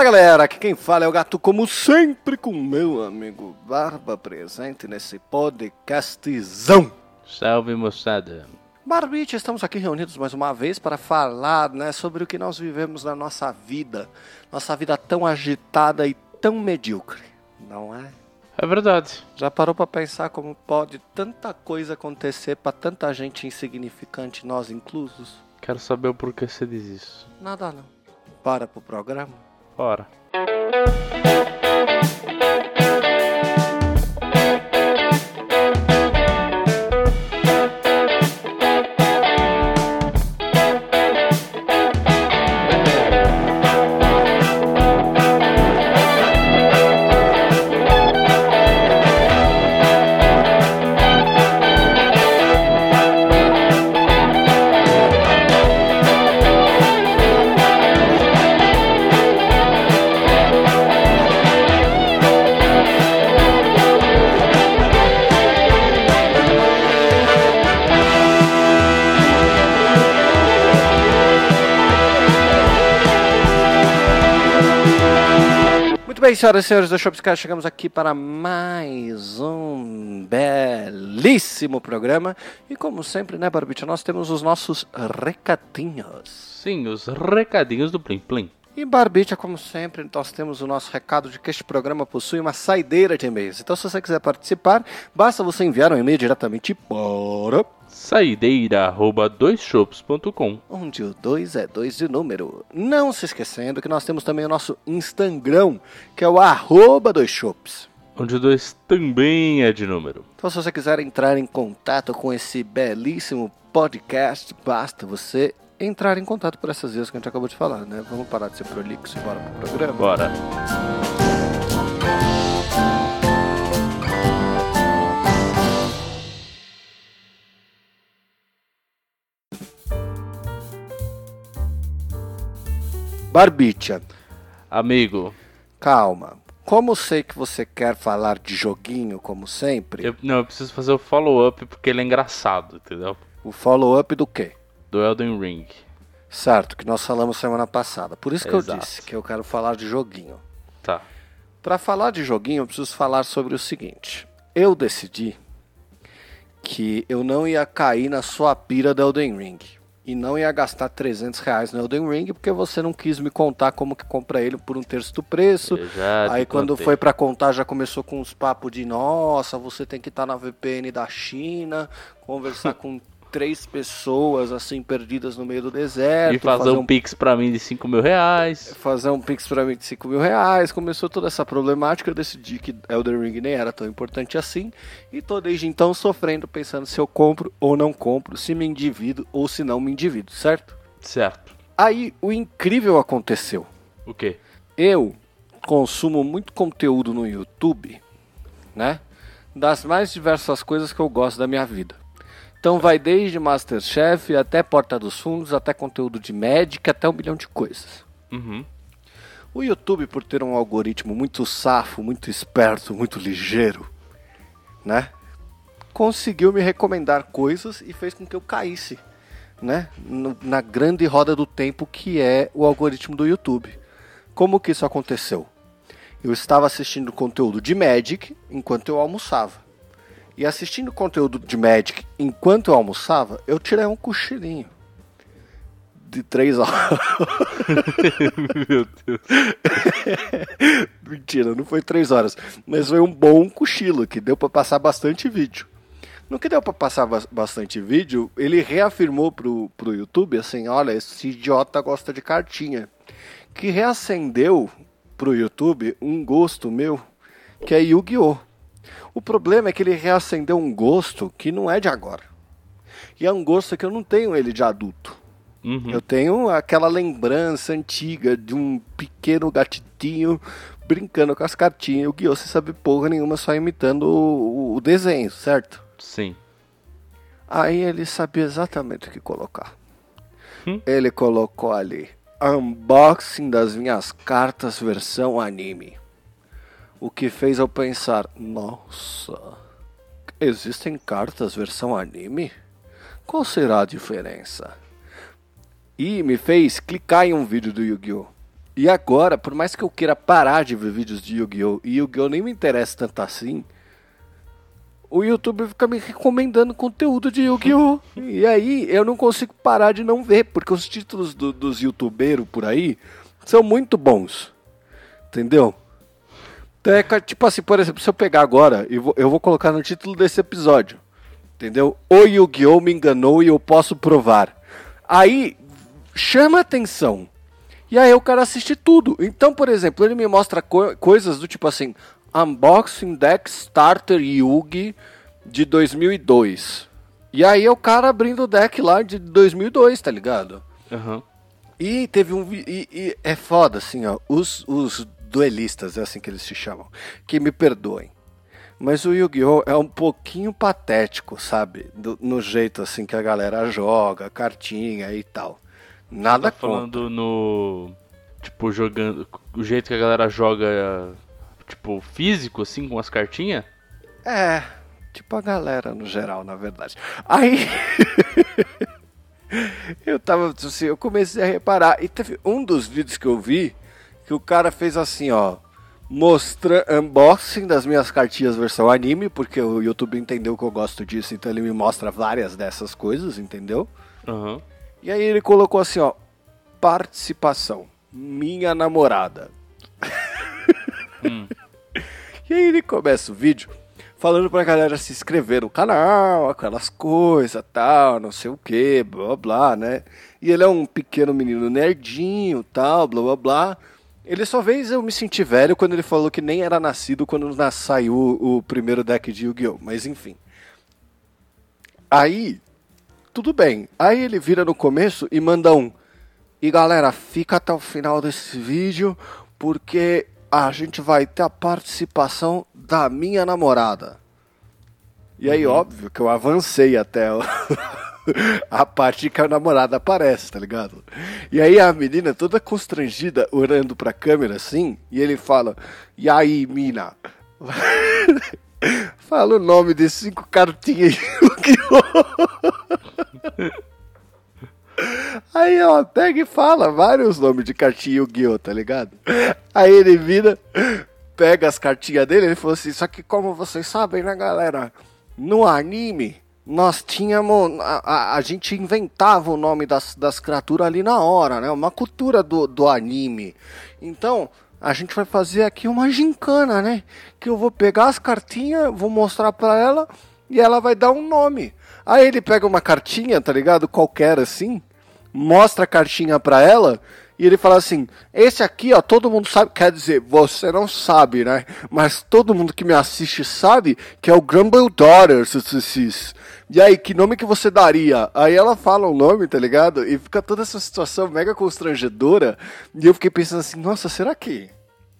Fala galera, aqui quem fala é o gato, como sempre, com meu amigo Barba presente nesse podcastzão. Salve moçada. Barbite, estamos aqui reunidos mais uma vez para falar né, sobre o que nós vivemos na nossa vida. Nossa vida tão agitada e tão medíocre, não é? É verdade. Já parou para pensar como pode tanta coisa acontecer para tanta gente insignificante, nós inclusos? Quero saber o porquê você diz isso. Nada não. Para pro programa. Bora. Bem, senhoras e senhores do Shopscast, chegamos aqui para mais um belíssimo programa. E como sempre, né, Barbite, nós temos os nossos recadinhos. Sim, os recadinhos do Plim Plim. E Barbite, como sempre, nós temos o nosso recado de que este programa possui uma saideira de e-mails. Então, se você quiser participar, basta você enviar um e-mail diretamente para Saideira arroba doisshops.com. onde o 2 é 2 de número. Não se esquecendo que nós temos também o nosso Instagram, que é o arroba dois shops. Onde o 2 também é de número. Então, se você quiser entrar em contato com esse belíssimo podcast, basta você entrar em contato por essas vias que a gente acabou de falar, né? Vamos parar de ser prolixo e bora pro programa. Bora. Barbicha, Amigo, calma. Como sei que você quer falar de joguinho, como sempre, eu, não, eu preciso fazer o follow-up porque ele é engraçado, entendeu? o follow-up do quê? Do Elden Ring. Certo, que nós falamos semana passada. Por isso que eu Exato. disse que eu quero falar de joguinho. Tá. Para falar de joguinho, eu preciso falar sobre o seguinte. Eu decidi que eu não ia cair na sua pira do Elden Ring. E não ia gastar 300 reais no Elden Ring, porque você não quis me contar como que compra ele por um terço do preço. Eu Aí quando contei. foi pra contar já começou com uns papos de nossa, você tem que estar na VPN da China, conversar com três pessoas assim perdidas no meio do deserto, E fazer um pix pra mim de 5 mil reais. fazer um pix pra mim de 5 mil reais, começou toda essa problemática, eu decidi que Elden Ring nem era tão importante assim, e tô desde então sofrendo, pensando se eu compro ou não compro, se me endivido ou se não me endivido, certo? Certo. Aí o incrível aconteceu. O quê? Eu consumo muito conteúdo no YouTube, né? Das mais diversas coisas que eu gosto da minha vida. Então vai desde Masterchef até Porta dos Fundos, até conteúdo de médica, até um milhão de coisas. Uhum. O YouTube, por ter um algoritmo muito safo, muito esperto, muito ligeiro, né? Conseguiu me recomendar coisas e fez com que eu caísse, né? no- na grande roda do tempo que é o algoritmo do YouTube. Como que isso aconteceu? Eu estava assistindo conteúdo de Magic enquanto eu almoçava. E assistindo conteúdo de Magic enquanto eu almoçava, eu tirei um cochilinho. De três horas. Meu Deus. Mentira, não foi três horas. Mas foi um bom cochilo, que deu pra passar bastante vídeo. No que deu pra passar bas- bastante vídeo, ele reafirmou pro, pro YouTube assim: olha, esse idiota gosta de cartinha. Que reacendeu pro YouTube um gosto meu, que é Yu-Gi-Oh! O problema é que ele reacendeu um gosto que não é de agora. E é um gosto que eu não tenho ele de adulto. Uhum. Eu tenho aquela lembrança antiga de um pequeno gatitinho brincando com as cartinhas. O Guiô, você sabe porra nenhuma, só imitando o, o desenho, certo? Sim. Aí ele sabia exatamente o que colocar. Hum? Ele colocou ali unboxing das minhas cartas versão anime. O que fez eu pensar, nossa, existem cartas versão anime? Qual será a diferença? E me fez clicar em um vídeo do Yu-Gi-Oh! E agora, por mais que eu queira parar de ver vídeos de Yu-Gi-Oh! e Yu-Gi-Oh! nem me interessa tanto assim, o YouTube fica me recomendando conteúdo de Yu-Gi-Oh! e aí eu não consigo parar de não ver, porque os títulos do, dos youtubeiros por aí são muito bons. Entendeu? Então é tipo assim, por exemplo, se eu pegar agora, eu vou, eu vou colocar no título desse episódio. Entendeu? O Yu-Gi-Oh! me enganou e eu posso provar. Aí chama atenção. E aí o cara assiste tudo. Então, por exemplo, ele me mostra co coisas do tipo assim: Unboxing Deck Starter Yugi de 2002. E aí é o cara abrindo o deck lá de 2002, tá ligado? Aham. E teve um. E, e é foda, assim, ó. Os, os duelistas, é assim que eles se chamam. Que me perdoem. Mas o Yu-Gi-Oh! é um pouquinho patético, sabe? Do- no jeito assim que a galera joga, cartinha e tal. Nada Tá contra. falando no. Tipo, jogando. O jeito que a galera joga. Tipo, físico, assim, com as cartinhas. É, tipo a galera no geral, na verdade. Aí. eu tava assim, eu comecei a reparar. E teve um dos vídeos que eu vi que o cara fez assim, ó. Mostra unboxing das minhas cartinhas versão anime, porque o YouTube entendeu que eu gosto disso, então ele me mostra várias dessas coisas, entendeu? Aham. E aí ele colocou assim, ó. Participação. Minha namorada. E aí ele começa o vídeo falando pra galera se inscrever no canal, aquelas coisas, tal, não sei o que, blá blá blá, né? E ele é um pequeno menino nerdinho, tal, blá blá blá. Ele só fez eu me sentir velho quando ele falou que nem era nascido quando saiu o primeiro deck de Yu-Gi-Oh! Mas enfim. Aí, tudo bem. Aí ele vira no começo e manda um. E galera, fica até o final desse vídeo porque a gente vai ter a participação da minha namorada. E aí, óbvio que eu avancei até o- a parte que a namorada aparece, tá ligado? E aí a menina toda constrangida, olhando pra câmera assim, e ele fala: E aí, mina? Fala o nome de cinco cartinhas Yu-Gi-Oh! Aí ela pega e fala vários nomes de cartinha Yu-Gi-Oh, tá ligado? Aí ele vira, pega as cartinhas dele, ele falou assim, só que como vocês sabem, né, galera? No anime, nós tínhamos. A, a, a gente inventava o nome das, das criaturas ali na hora, né? Uma cultura do, do anime. Então, a gente vai fazer aqui uma gincana, né? Que eu vou pegar as cartinhas, vou mostrar pra ela e ela vai dar um nome. Aí ele pega uma cartinha, tá ligado? Qualquer assim, mostra a cartinha pra ela e ele fala assim: Esse aqui, ó, todo mundo sabe. Quer dizer, você não sabe, né? Mas todo mundo que me assiste sabe que é o Grumble Daughter, Sussis. E aí, que nome que você daria? Aí ela fala o nome, tá ligado? E fica toda essa situação mega constrangedora. E eu fiquei pensando assim: Nossa, será que.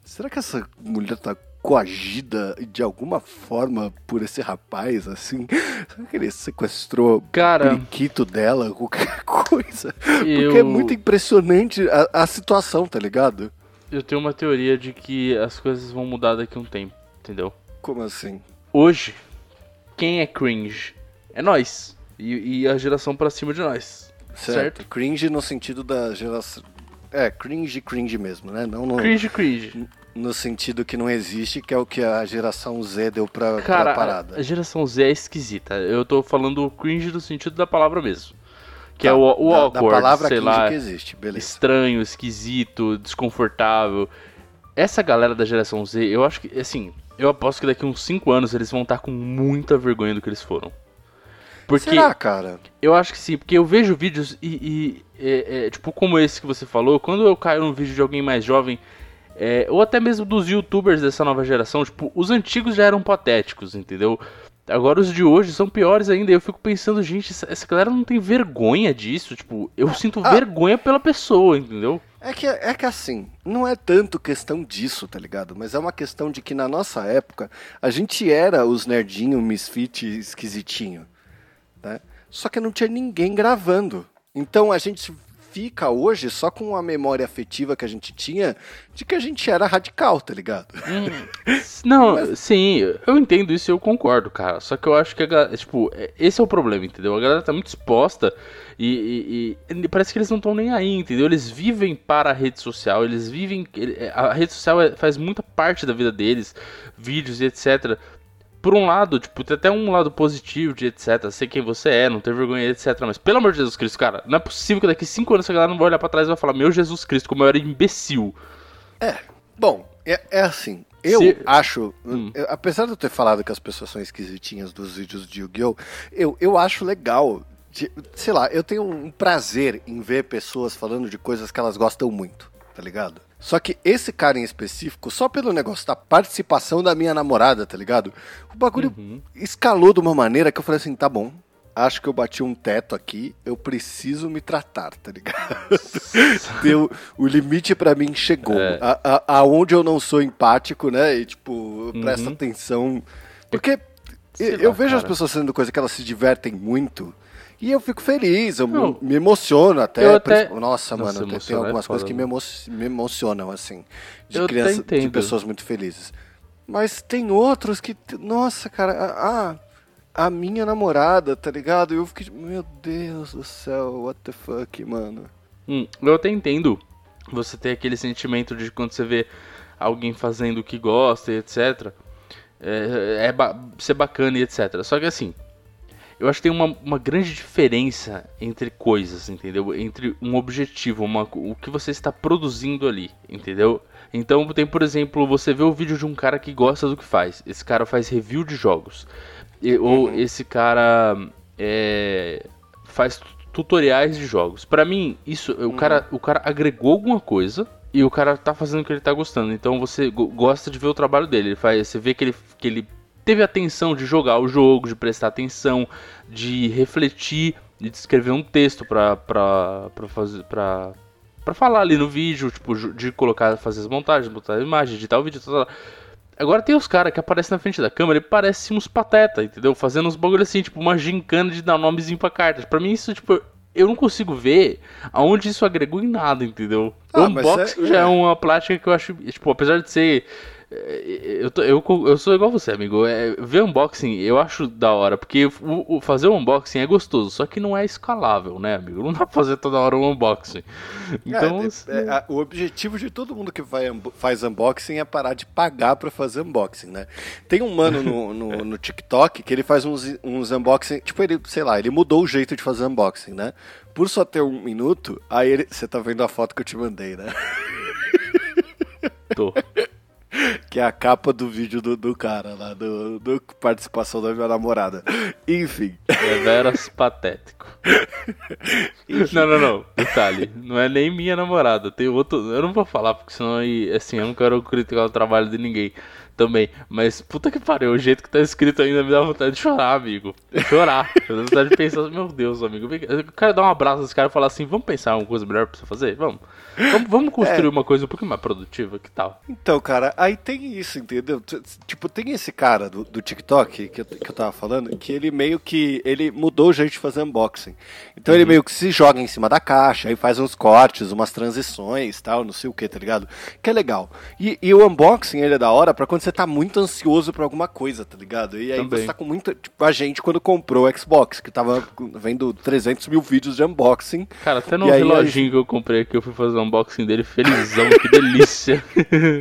Será que essa mulher tá coagida de alguma forma por esse rapaz, assim? Será que ele sequestrou Cara- o periquito dela, qualquer coisa? Porque Eu- é muito impressionante a, a situação, tá ligado? Eu tenho uma teoria de que as coisas vão mudar daqui a um tempo, entendeu? Como assim? Hoje, quem é cringe é nós. E, e a geração pra cima de nós. Certo. Cringe no sentido da geração. É, cringe, cringe mesmo, né? Não no, Cringe, cringe. No sentido que não existe, que é o que a geração Z deu pra, pra Cara, parada. a, geração Z é esquisita. Eu tô falando cringe no sentido da palavra mesmo. Que é Tá, o, o da, awkward, da palavra sei lá, que existe, beleza. estranho, esquisito, desconfortável. Essa galera da geração Z, eu acho que, assim, eu aposto que daqui uns 5 anos eles vão estar com muita vergonha do que eles foram. Porque Será, cara? eu acho que sim, porque eu vejo vídeos e, e, é, é, tipo, como esse que você falou, quando eu caio num vídeo de alguém mais jovem, é, ou até mesmo dos youtubers dessa nova geração, tipo, os antigos já eram patéticos, entendeu? Agora os de hoje são piores ainda. e Eu fico pensando, gente, essa, essa galera não tem vergonha disso. Tipo, eu sinto Ah. vergonha pela pessoa, entendeu? É que, é que assim, não é tanto questão disso, tá ligado? Mas é uma questão de que na nossa época a gente era os nerdinho, misfit, esquisitinho, né? Só que não tinha ninguém gravando. Então a gente fica hoje só com a memória afetiva que a gente tinha de que a gente era radical, tá ligado? Hum, não, Mas... sim, eu entendo isso e eu concordo, cara. Só que eu acho que, tipo, é, esse é o problema, entendeu? A galera tá muito exposta e, e, e parece que eles não estão nem aí, entendeu? Eles vivem para a rede social, eles vivem. A rede social é, faz muita parte da vida deles, vídeos e etc por um lado, tipo, tem até um lado positivo de etc. Sei quem você é, não ter vergonha, etc. Mas pelo amor de Jesus Cristo, cara, não é possível que daqui 5 anos a galera não vai olhar pra trás e vai falar: Meu Jesus Cristo, como eu era imbecil. É, bom, é, é assim. Eu Se... acho, hum. eu, apesar de eu ter falado que as pessoas são esquisitinhas dos vídeos de Yu-Gi-Oh!, eu, eu acho legal. De, sei lá, eu tenho um prazer em ver pessoas falando de coisas que elas gostam muito, tá ligado? Só que esse cara em específico, só pelo negócio da participação da minha namorada, tá ligado? O bagulho uhum. escalou de uma maneira que eu falei assim: tá bom, acho que eu bati um teto aqui, eu preciso me tratar, tá ligado? Deu, o limite para mim chegou. É. A, a, aonde eu não sou empático, né? E tipo, uhum. presta atenção. Porque eu, vejo cara. as pessoas fazendo coisa que elas se divertem muito. E eu fico feliz, eu não, me emociono até. até... Nossa, Nossa, mano, tem algumas é coisas que me, emo... me, emocionam, assim. De eu criança, de pessoas muito felizes. Mas tem outros que. Nossa, cara, ah, a minha namorada, tá ligado? Eu fiquei, meu Deus do céu, what the fuck, mano. Hum, eu até entendo você ter aquele sentimento de quando você vê alguém fazendo o que gosta e etc. É, é ba ser bacana e etc. Só que assim, eu acho que tem uma, uma grande diferença entre coisas, entendeu? Entre um objetivo, uma, o que você está produzindo ali, entendeu? Então tem, por exemplo, você vê o vídeo de um cara que gosta do que faz. Esse cara faz review de jogos. E, uhum. Ou esse cara é, faz tutoriais de jogos. Para mim, isso, uhum. o, cara, o cara agregou alguma coisa e o cara tá fazendo o que ele tá gostando. Então você gosta de ver o trabalho dele. Ele faz, você vê que ele, que ele teve atenção de jogar o jogo, de prestar atenção, de refletir, de escrever um texto pra, pra, pra fazer. Pra, pra falar ali no vídeo, tipo, de colocar, fazer as montagens, botar a imagem, editar o vídeo, tal, tal. Agora tem os caras que aparecem na frente da câmera e parecem uns pateta, entendeu? Fazendo uns bagulho assim, tipo, uma gincana de dar nomezinho pra cartas. Pra mim isso, tipo, eu não consigo ver aonde isso agregou em nada, entendeu? Ah, o unboxing é, já é. é uma prática que eu acho, tipo, apesar de ser eu, tô, eu, eu sou igual você, amigo. É, ver unboxing eu acho da hora, porque o, o, fazer o unboxing é gostoso, só que não é escalável, né, amigo? Não dá pra fazer toda hora um unboxing. Então. É, é, é, o objetivo de todo mundo que vai, faz unboxing é parar de pagar pra fazer unboxing, né? Tem um mano no, no, no TikTok que ele faz uns, uns unboxing. Tipo, ele, sei lá, ele mudou o jeito de fazer unboxing, né? Por só ter um minuto, aí ele. Você tá vendo a foto que eu te mandei, né? Tô. que é a capa do vídeo do, do cara lá, do, do participação da minha namorada. Enfim. Deveras patético. Enfim. Não, não, não. Detalhe, não é nem minha namorada. Tem outro. Eu não vou falar, porque senão assim, eu não quero criticar o trabalho de ninguém também. Mas puta que pariu, o jeito que tá escrito ainda me dá vontade de chorar, amigo. Chorar. Eu dá vontade de pensar, meu Deus, amigo. Eu quero dar um abraço nesse cara e falar assim: vamos pensar uma coisa melhor pra você fazer? Vamos. Vamos, vamos construir é. uma coisa um pouquinho mais produtiva, que tal? Então, cara, aí tem isso, entendeu? Tipo, tem esse cara do, do TikTok que eu, que eu tava falando, que ele meio que. Ele mudou o jeito de fazer unboxing. Então uhum. ele meio que se joga em cima da caixa, aí faz uns cortes, umas transições tal, não sei o que, tá ligado? Que é legal. E, e o unboxing ele é da hora pra quando você tá muito ansioso pra alguma coisa, tá ligado? E aí Também. você tá com muita. Tipo, a gente quando comprou o Xbox, que tava vendo 300 mil vídeos de unboxing. Cara, até no reloginho aí... que eu comprei que eu fui fazer um unboxing dele felizão, que delícia.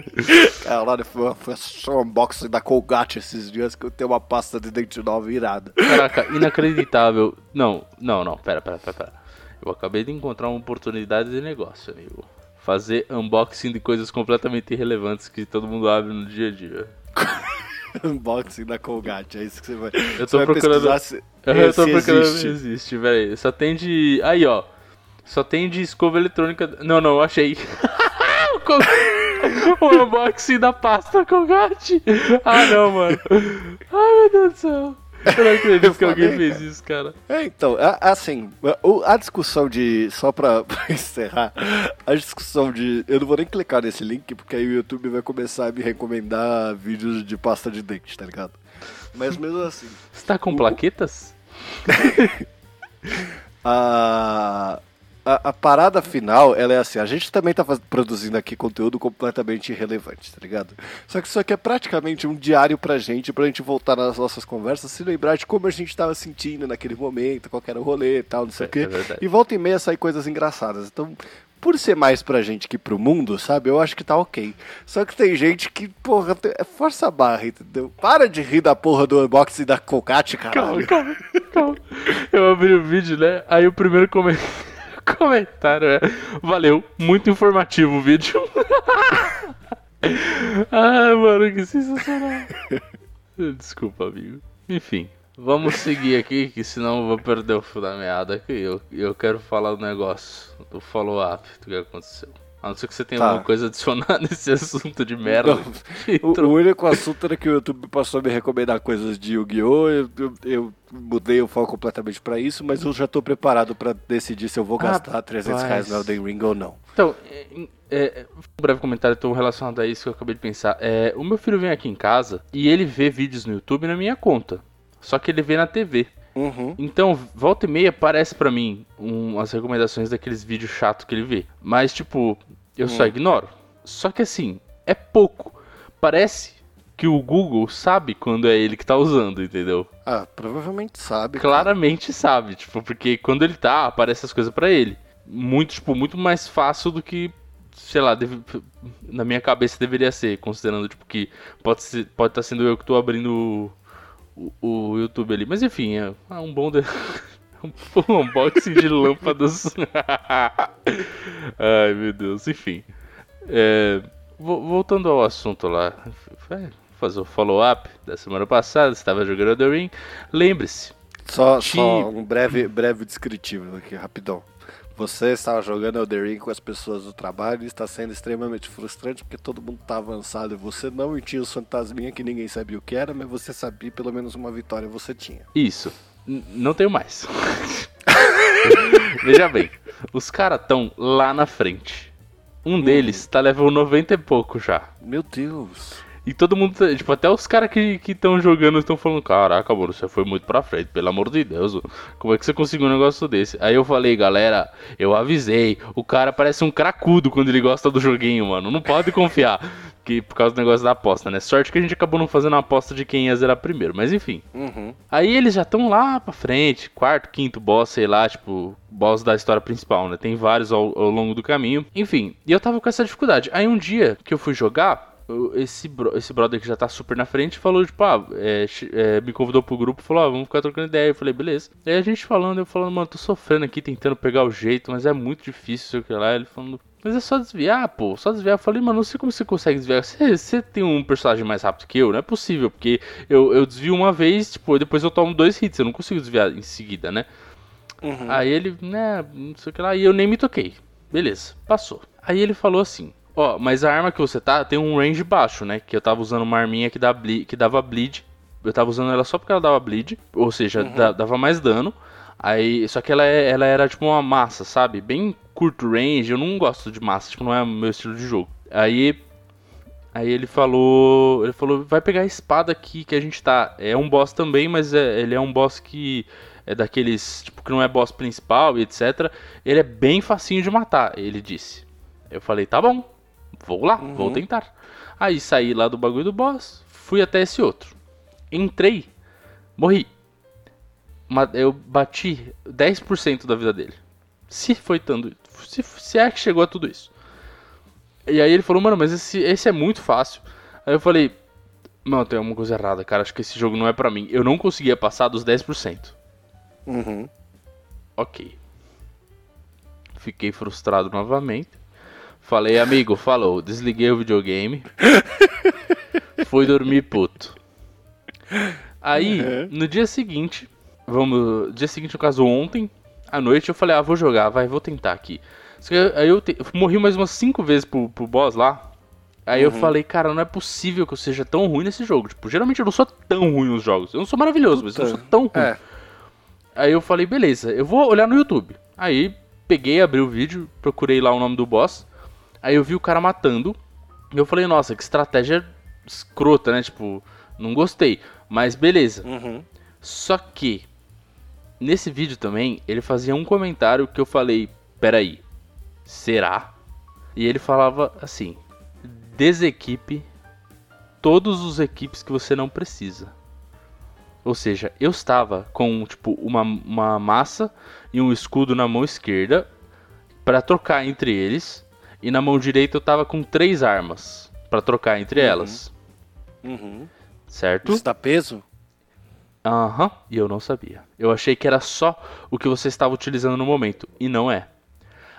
Caralho, foi, um unboxing da Colgate esses dias que eu tenho uma pasta de dente nova irada. Caraca, inacreditável. Não, não, não, pera, pera, pera, pera. Eu acabei de encontrar uma oportunidade de negócio, amigo. Fazer unboxing de coisas completamente irrelevantes que todo mundo abre no dia a dia. unboxing da Colgate, é isso que você vai. Eu tô procurando. Se, eu tô procurando existe. existe, velho. Só tem de. Aí, ó. Só tem de escova eletrônica. Não, não, achei. o unboxing da pasta Colgate. Ah, não, mano. Ai, meu Deus do céu. Eu não acredito que alguém fez isso, cara. É, então, assim, a discussão de. Só pra, pra, encerrar, a discussão de. Eu não vou nem clicar nesse link, porque aí o YouTube vai começar a me recomendar vídeos de pasta de dente, tá ligado? Mas mesmo assim. Você tá com o... plaquetas? a, a, a, parada final, ela é assim, a gente também tá faz, produzindo aqui conteúdo completamente irrelevante, tá ligado? Só que isso aqui é praticamente um diário pra gente, pra gente voltar nas nossas conversas, se lembrar de como a gente tava sentindo naquele momento, qual era o rolê e tal, não sei o quê. É e volta e meia sair coisas engraçadas. Então, por ser mais pra gente que pro mundo, sabe? Eu acho que tá ok. Só que tem gente que, porra, é força a barra, entendeu? Para de rir da porra do unboxing da Cocate, caralho. Calma, calma, calma. Eu abri o vídeo, né? Aí o primeiro comentário é: Valeu, muito informativo o vídeo. ah, mano, que sensacional. Desculpa, amigo. Enfim. Vamos seguir aqui, que senão eu vou perder o fio da meada aqui. Eu, eu quero falar do negócio, do follow-up do que aconteceu. A não ser que você tenha tá. alguma coisa adicionada nesse assunto de merda. o, o, único assunto era que o YouTube passou a me recomendar coisas de Yu-Gi-Oh! Eu, eu, eu, mudei o foco completamente para isso, mas eu já tô preparado para decidir se eu vou ah, gastar 300 reais no Elden Ring ou não. Então, é, é, um breve comentário então, relacionado a isso que eu acabei de pensar. É, o meu filho vem aqui em casa e ele vê vídeos no YouTube na minha conta. Só que ele vê na TV. Uhum. Então, volta e meia aparece para mim um, as recomendações daqueles vídeos chatos que ele vê. Mas, tipo, eu uhum. só hum. ignoro. Só que assim, é pouco. Parece que o Google sabe quando é ele que tá usando, entendeu? Ah, provavelmente sabe. Claramente cara. sabe, tipo, porque quando ele tá, aparece as coisas para ele. Muito, tipo, muito mais fácil do que, sei lá, deve, na minha cabeça deveria ser, considerando, tipo, que pode estar pode tá sendo eu que tô abrindo o, YouTube ali. Mas enfim, é, é um bom. De... um unboxing de lâmpadas. Ai meu Deus, enfim. É, voltando ao assunto lá, fazer o follow-up da semana passada, estava jogando The Ring. Lembre-se. Só, só um breve, breve descritivo aqui, rapidão. Você estava jogando Elden Ring com as pessoas do trabalho e está sendo extremamente frustrante porque todo mundo está avançado e você não e tinha os fantasminha que ninguém sabia o que era, mas você sabia pelo menos uma vitória você tinha. Isso. N não tenho mais. Veja bem, os caras estão lá na frente. Um hum. deles tá level 90 e pouco já. Meu Deus. E todo mundo, tipo, até os caras que estão jogando estão falando: Caraca, mano, você foi muito pra frente, pelo amor de Deus, como é que você conseguiu um negócio desse? Aí eu falei, galera, eu avisei, o cara parece um cracudo quando ele gosta do joguinho, mano, não pode confiar. que, por causa do negócio da aposta, né? Sorte que a gente acabou não fazendo a aposta de quem ia zerar primeiro, mas enfim. Uhum. Aí eles já estão lá pra frente, quarto, quinto boss, sei lá, tipo, boss da história principal, né? Tem vários ao, ao longo do caminho. Enfim, e eu tava com essa dificuldade. Aí um dia que eu fui jogar, esse, bro, esse brother que já tá super na frente falou, tipo, ah, é, é, me convidou pro grupo, falou, ah, vamos ficar trocando ideia. Eu falei, beleza. Aí a gente falando, eu falando, mano, tô sofrendo aqui, tentando pegar o jeito, mas é muito difícil, sei o que lá. Ele falando, mas é só desviar, pô, só desviar. Eu falei, mano, não sei como você consegue desviar. Você, você tem um personagem mais rápido que eu? Não é possível, porque eu, eu desvio uma vez, tipo, depois eu tomo dois hits, eu não consigo desviar em seguida, né? Uhum. Aí ele, né, não sei o que lá, e eu nem me toquei. Beleza, passou. Aí ele falou assim: Ó, mas a arma que você tá tem um range baixo, né? Que eu tava usando uma arminha que, dá que dava bleed. Eu tava usando ela só porque ela dava bleed, ou seja, uhum. dava mais dano. Aí, só que ela, é, ela era tipo uma massa, sabe? Bem curto range. Eu não gosto de massa, tipo, não é o meu estilo de jogo. Aí Aí ele falou, ele falou, vai pegar a espada aqui que a gente tá. É um boss também, mas é, ele é um boss que é daqueles, tipo, que não é boss principal e etc. Ele é bem facinho de matar, ele disse. Eu falei, tá bom. Vou lá, uhum. vou tentar. Aí saí lá do bagulho do boss, fui até esse outro. Entrei, morri. Eu bati 10% da vida dele. Se foi tanto. Se, se é que chegou a tudo isso. E aí ele falou, mano, mas esse, esse é muito fácil. Aí eu falei, não, tem alguma coisa errada, cara. Acho que esse jogo não é pra mim. Eu não conseguia passar dos 10%. Uhum. Ok. Fiquei frustrado novamente. Falei, amigo, falou. Desliguei o videogame. fui dormir puto. Aí, uhum. no dia seguinte, vamos. Dia seguinte, no caso, ontem, à noite, eu falei, ah, vou jogar, vai, vou tentar aqui. Aí eu, te, morri mais umas 5 vezes pro, pro boss lá. Aí uhum. eu falei, cara, não é possível que eu seja tão ruim nesse jogo. Tipo, geralmente eu não sou tão ruim nos jogos. Eu não sou maravilhoso, mas eu não sou tão ruim. É. Aí eu falei, beleza, eu vou olhar no YouTube. Aí peguei, abri o vídeo, procurei lá o nome do boss. Aí eu vi o cara matando. E eu falei, nossa, que estratégia escrota, né? Tipo, não gostei. Mas beleza. Uhum. Só que, nesse vídeo também, ele fazia um comentário que eu falei, peraí, será? E ele falava assim: desequipe todos os equipes que você não precisa. Ou seja, eu estava com tipo uma, uma massa e um escudo na mão esquerda para trocar entre eles, e na mão direita eu estava com três armas para trocar entre Uhum. elas, Uhum. certo? Isso tá peso? Aham, e eu não sabia. Eu achei que era só o que você estava utilizando no momento, e não é.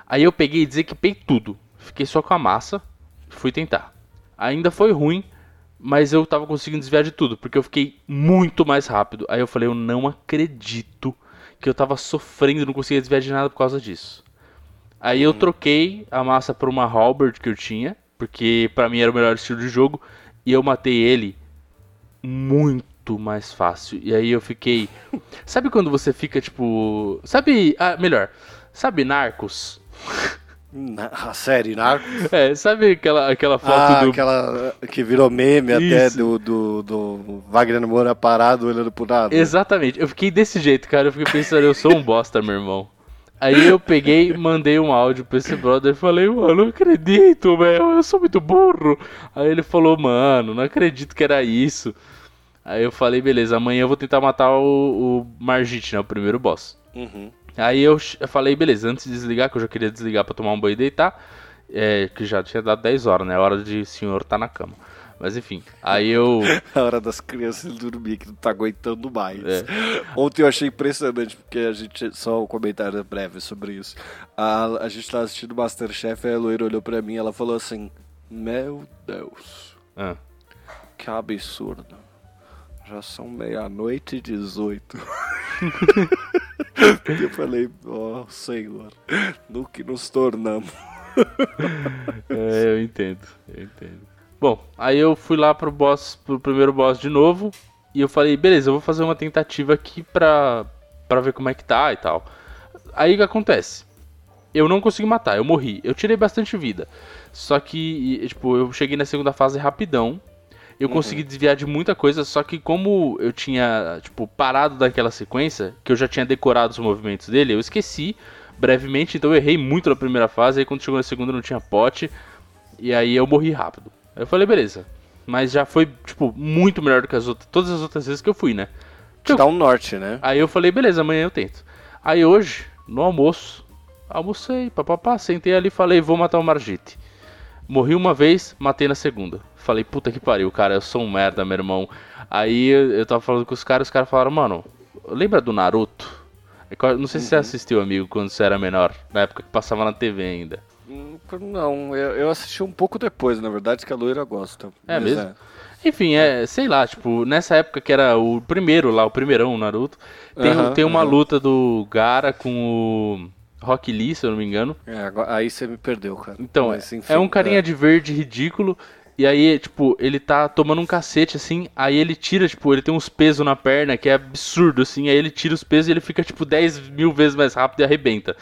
Aí eu peguei e desequipei tudo. Fiquei só com a massa, fui tentar. Ainda foi ruim, mas eu tava conseguindo desviar de tudo, porque eu fiquei muito mais rápido. Aí eu falei, eu não acredito que eu tava sofrendo, não conseguia desviar de nada por causa disso. Aí eu troquei a massa por uma halberd que eu tinha, porque pra mim era o melhor estilo de jogo, e eu matei ele muito mais fácil. E aí eu fiquei. Sabe quando você fica tipo. Sabe. Ah, melhor. Sabe Narcos? Na, a série Narcos? É, sabe aquela, aquela foto Ah, do. aquela que virou meme até Isso. do, do, do Wagner Moura parado olhando pro nada. Exatamente, eu fiquei desse jeito, cara. Eu fiquei pensando, eu sou um bosta, meu irmão. Aí eu peguei, mandei um áudio pra esse brother e falei, mano, não acredito, velho, eu sou muito burro. Aí ele falou, mano, não acredito que era isso. Aí eu falei, beleza, amanhã eu vou tentar matar o, o Margit, né, o primeiro boss. Uhum. Aí eu, eu falei, beleza, antes de desligar, que eu já queria desligar pra tomar um banho e deitar, é, que já tinha dado 10 horas, né, a hora de senhor tá na cama. Mas enfim, aí eu... A hora das crianças dormir, que não tá aguentando mais. É. Ontem eu achei impressionante, porque a gente. Só um comentário breve sobre isso. A, a gente tava assistindo Masterchef, a loira olhou pra mim e ela falou assim: Meu Deus, Ah, que absurdo. Já são meia-noite e 18. eu falei, ó Senhor, no que nos tornamos. É, eu entendo, eu entendo. Bom, aí eu fui lá pro boss, pro primeiro boss de novo, e eu falei, beleza, eu vou fazer uma tentativa aqui pra, pra ver como é que tá e tal. Aí o que acontece? Eu não consegui matar, eu morri. Eu tirei bastante vida. Só que, tipo, eu cheguei na segunda fase rapidão. Eu consegui desviar de muita coisa, só que como eu tinha, tipo, parado daquela sequência, que eu já tinha decorado os movimentos dele, eu esqueci brevemente, então eu errei muito na primeira fase, aí quando chegou na segunda não tinha pote, e aí eu morri rápido. Eu falei, beleza. Mas já foi, tipo, muito melhor do que as outras, todas as outras vezes que eu fui, né? Te dá um norte, né? Aí eu falei, beleza, amanhã eu tento. Aí hoje, no almoço, almocei, papapá, sentei ali e falei, vou matar o Margite. Morri uma vez, matei na segunda. Falei, puta que pariu, cara, eu sou um merda, meu irmão. Aí eu, tava falando com os caras, os caras falaram, mano, lembra do Naruto? É Não sei se você assistiu, amigo, quando você era menor, na época que passava na TV ainda. Hum, Não, eu, eu assisti um pouco depois, na verdade, que a loira gosta. É mesmo? Enfim, é, sei lá, tipo, nessa época que era o primeiro lá, o primeirão, o Naruto, tem, Aham, tem uma aham. luta do Gara com o Rock Lee, se eu não me engano. É, agora- aí você me perdeu, cara. Então, Mas, é- enfim, é um carinha de verde ridículo. E aí, tipo, ele tá tomando um cacete, assim. Aí ele tira, tipo, ele tem uns pesos na perna que é absurdo, assim. Aí ele tira os pesos e ele fica, tipo, 10 mil vezes mais rápido e arrebenta.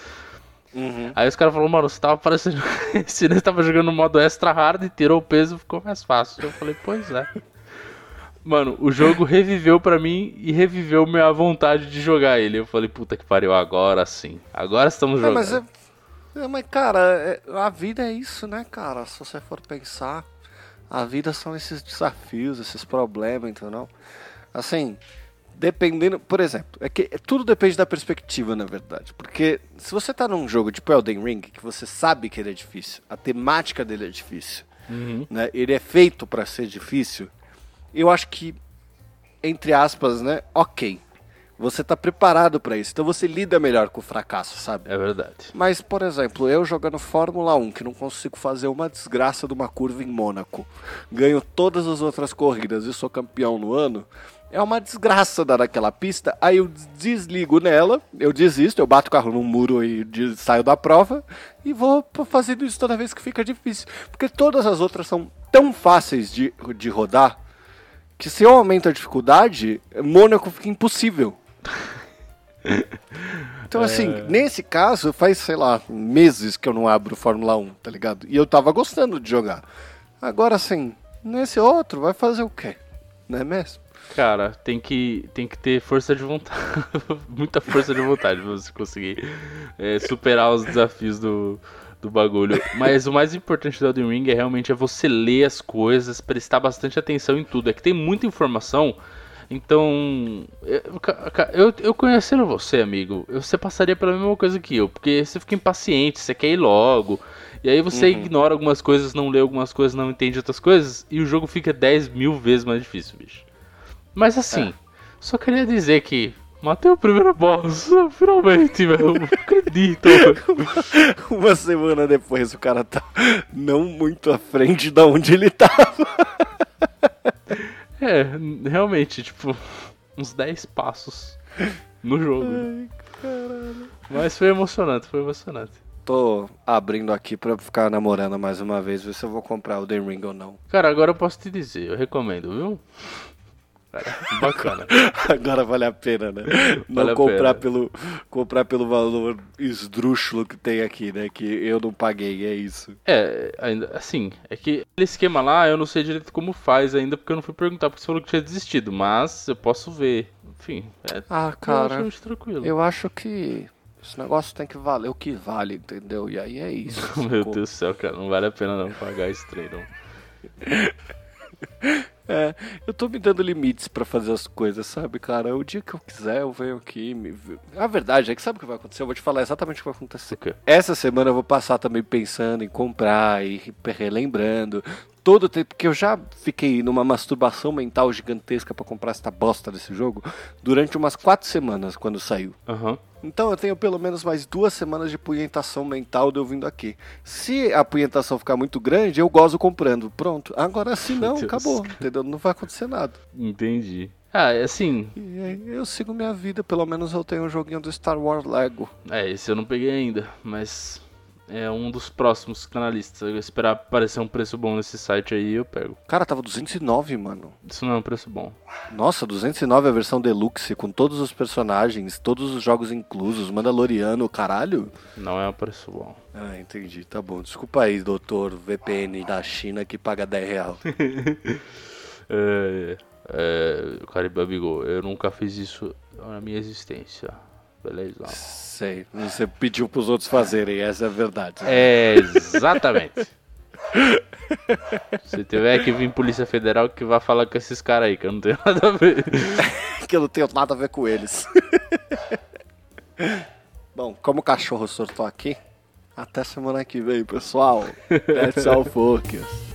Uhum. Aí os caras falaram, mano, você tava parecendo. Esse né, tava jogando no modo extra hard e tirou o peso ficou mais fácil. Eu falei, pois é. Mano, o jogo reviveu pra mim e reviveu minha vontade de jogar ele. Eu falei, puta que pariu, agora sim. Agora estamos É, jogando. mas, é, é, mas, cara, é- a vida é isso, né, cara? Se você for pensar, a vida são esses desafios, esses problemas, entendeu? Assim, dependendo, por exemplo, é que tudo depende da perspectiva, na verdade. Porque se você tá num jogo tipo Elden Ring, que você sabe que ele é difícil, a temática dele é difícil, Uhum. né? Ele é feito pra ser difícil. Eu acho que entre aspas, né? OK. Você tá preparado pra isso. Então você lida melhor com o fracasso, sabe? É verdade. Mas, por exemplo, eu jogando Fórmula 1, que não consigo fazer uma desgraça de uma curva em Mônaco, ganho todas as outras corridas e sou campeão no ano, é uma desgraça dar aquela pista. Aí eu desligo nela, eu desisto, eu bato o carro num muro e saio da prova e vou fazendo isso toda vez que fica difícil. Porque todas as outras são tão fáceis de, de rodar que se eu aumento a dificuldade, Mônaco fica impossível. Então, assim, nesse caso, faz, sei lá, meses que eu não abro Fórmula 1, tá ligado? E eu tava gostando de jogar. Agora, assim, nesse outro, vai fazer o quê? Não é mesmo? Cara, tem que, tem que ter força de vontade. Muita força de vontade pra você conseguir é, superar os desafios do, do bagulho. Mas o mais importante do Elden Ring é realmente é você ler as coisas, prestar bastante atenção em tudo. É que tem muita informação. Então, eu, eu conhecendo você, amigo, você passaria pela mesma coisa que eu, porque você fica impaciente, você quer ir logo, e aí você uhum. ignora algumas coisas, não lê algumas coisas, não entende outras coisas, e o jogo fica 10 mil vezes mais difícil, bicho. Mas assim, é. só queria dizer que matei o primeiro boss, finalmente, velho. Acredito. Uma semana depois o cara tá não muito à frente da onde ele tava. É, realmente, tipo, uns 10 passos no jogo. Ai, caralho. Mas foi emocionante, foi emocionante. Tô abrindo aqui pra ficar namorando mais uma vez, ver se eu vou comprar o The Ring ou não. Cara, agora eu posso te dizer, eu recomendo, viu? bacana. Agora vale a pena, né? Não vale comprar, Pelo, comprar pelo valor esdrúxulo que tem aqui, né? Que eu não paguei, é isso. É, ainda assim, é que aquele esquema lá eu não sei direito como faz ainda, porque eu não fui perguntar porque você falou que tinha desistido, mas eu posso ver. Enfim, é ah, cara, tranquilo. Eu acho que esse negócio tem que valer o que vale, entendeu? E aí é isso. Meu Deus do céu, cara, não vale a pena não pagar esse trem, não. É, eu tô me dando limites para fazer as coisas, sabe, cara? O dia que eu quiser, eu venho aqui. Me... A verdade é que sabe o que vai acontecer? Eu vou te falar exatamente o que vai acontecer. Okay. Essa semana eu vou passar também pensando em comprar e relembrando todo o tempo, porque eu já fiquei numa masturbação mental gigantesca para comprar esta bosta desse jogo durante umas quatro semanas quando saiu. Uhum. Então eu tenho pelo menos mais duas semanas de punhetação mental de eu vindo aqui. Se a punhetação ficar muito grande, eu gozo comprando. Pronto. Agora se não, acabou. Entendeu? Não vai acontecer nada. Entendi. Ah, é assim. eu sigo minha vida, pelo menos eu tenho um joguinho do Star Wars Lego. É, esse eu não peguei ainda, mas é um dos próximos lista. Eu esperar aparecer um preço bom nesse site aí, eu pego. Cara, tava 209, mano. Isso não é um preço bom. Nossa, 209 é a versão deluxe, com todos os personagens, todos os jogos inclusos, Mandaloriano, caralho. Não é um preço bom. Ah, entendi, tá bom. Desculpa aí, doutor VPN da China que paga 10 real. é, é, Caribe Bigo, eu nunca fiz isso na minha existência. Beleza? Sei, você pediu pros outros fazerem, essa é a verdade. É, exatamente. Se tiver que vir Polícia Federal, que vai falar com esses caras aí, que eu não tenho nada a ver. que eu não tenho nada a ver com eles. Bom, como o cachorro sortou aqui, até semana que vem, pessoal. That's all focus.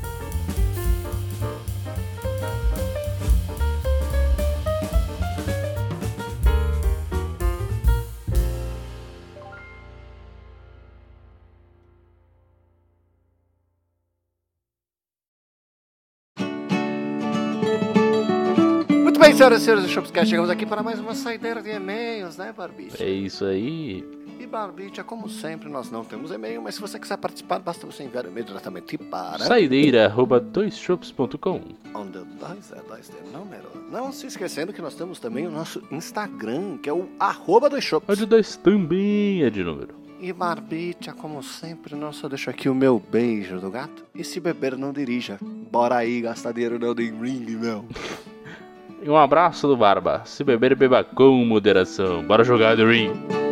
Senhoras e senhores do Shopscast, chegamos aqui para mais uma saideira de e-mails, né, Barbicha? É isso aí. E Barbicha, como sempre, nós não temos e-mail, mas se você quiser participar, basta você enviar e-mail diretamente para... Saideira, arroba doisshops.com Onde dois é dois de número. Não se esquecendo que nós temos também o nosso Instagram, que é o arroba doisshops. Onde dois também é de número. E Barbicha, como sempre, não só deixo aqui o meu beijo do gato. E se beber, não dirija. Bora aí gastar dinheiro no Elden Ring, meu. E um abraço do Barba. Se beber, beba com moderação. Bora jogar The Ring.